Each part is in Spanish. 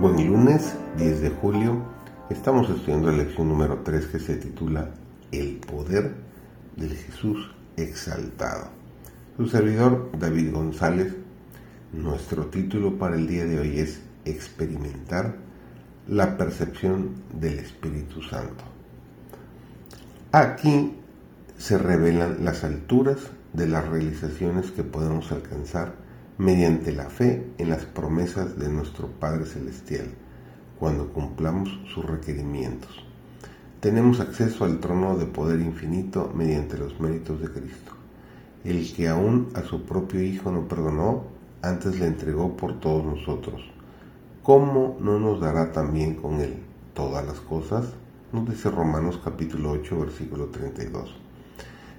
Buen lunes 10 de julio. Estamos estudiando la lección número 3 que se titula El poder del Jesús exaltado. Su servidor David González. Nuestro título para el día de hoy es Experimentar la percepción del Espíritu Santo. Aquí se revelan las alturas de las realizaciones que podemos alcanzar mediante la fe en las promesas de nuestro Padre Celestial cuando cumplamos sus requerimientos. Tenemos acceso al trono de poder infinito mediante los méritos de Cristo. El que aún a su propio Hijo no perdonó, antes le entregó por todos nosotros. ¿Cómo no nos dará también con él todas las cosas? Nos dice Romanos capítulo 8 versículo 32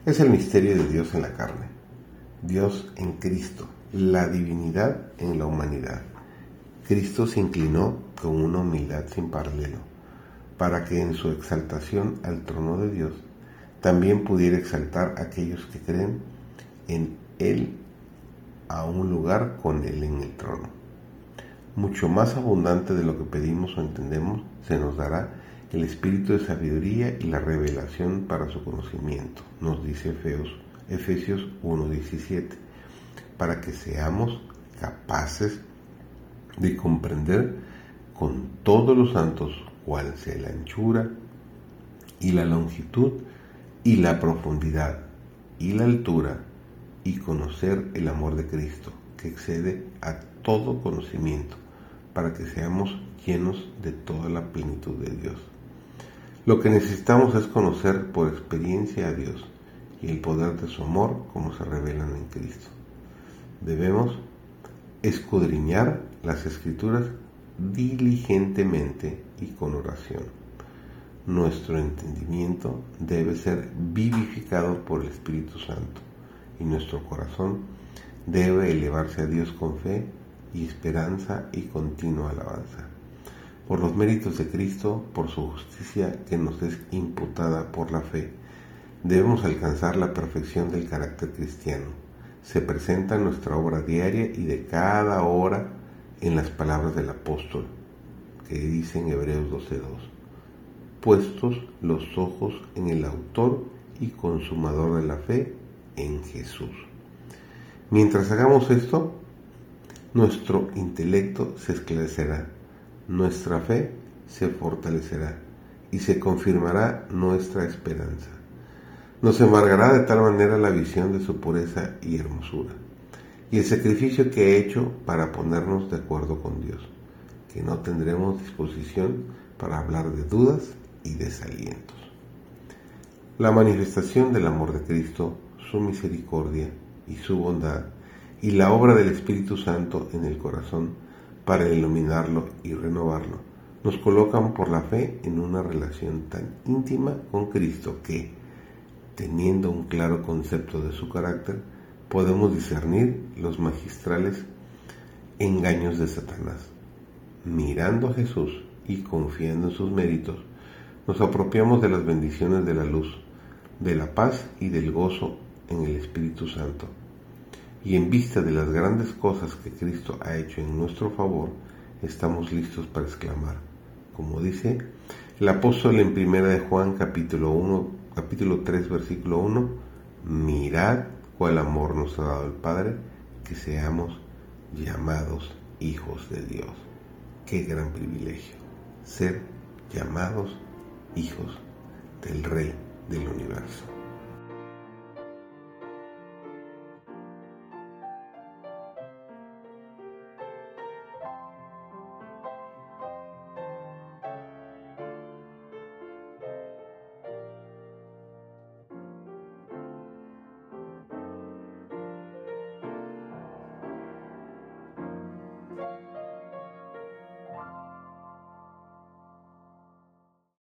es el misterio de Dios en la carne, Dios en Cristo, la divinidad en la humanidad. Cristo se inclinó con una humildad sin paralelo, para que en su exaltación al trono de Dios también pudiera exaltar a aquellos que creen en Él a un lugar con Él en el trono. Mucho más abundante de lo que pedimos o entendemos se nos dará el espíritu de sabiduría y la revelación para su conocimiento, nos dice Efesios 1.17, para que seamos capaces de comprender con todos los santos cuál sea la anchura y la longitud y la profundidad y la altura y conocer el amor de Cristo que excede a todo conocimiento para que seamos llenos de toda la plenitud de Dios. Lo que necesitamos es conocer por experiencia a Dios y el poder de su amor como se revelan en Cristo. Debemos escudriñar las escrituras diligentemente y con oración. Nuestro entendimiento debe ser vivificado por el Espíritu Santo y nuestro corazón debe elevarse a Dios con fe y esperanza y continua alabanza por los méritos de Cristo, por su justicia que nos es imputada por la fe. Debemos alcanzar la perfección del carácter cristiano. Se presenta en nuestra obra diaria y de cada hora en las palabras del apóstol, que dice en Hebreos 12.2, puestos los ojos en el autor y consumador de la fe, en Jesús. Mientras hagamos esto, nuestro intelecto se esclarecerá nuestra fe se fortalecerá y se confirmará nuestra esperanza. Nos embargará de tal manera la visión de su pureza y hermosura y el sacrificio que ha hecho para ponernos de acuerdo con Dios, que no tendremos disposición para hablar de dudas y desalientos. La manifestación del amor de Cristo, su misericordia y su bondad, y la obra del Espíritu Santo en el corazón, para iluminarlo y renovarlo, nos colocan por la fe en una relación tan íntima con Cristo que, teniendo un claro concepto de su carácter, podemos discernir los magistrales engaños de Satanás. Mirando a Jesús y confiando en sus méritos, nos apropiamos de las bendiciones de la luz, de la paz y del gozo en el Espíritu Santo y en vista de las grandes cosas que Cristo ha hecho en nuestro favor, estamos listos para exclamar, como dice el apóstol en primera de Juan capítulo 1, capítulo 3 versículo 1, mirad cuál amor nos ha dado el Padre, que seamos llamados hijos de Dios. Qué gran privilegio ser llamados hijos del Rey del universo.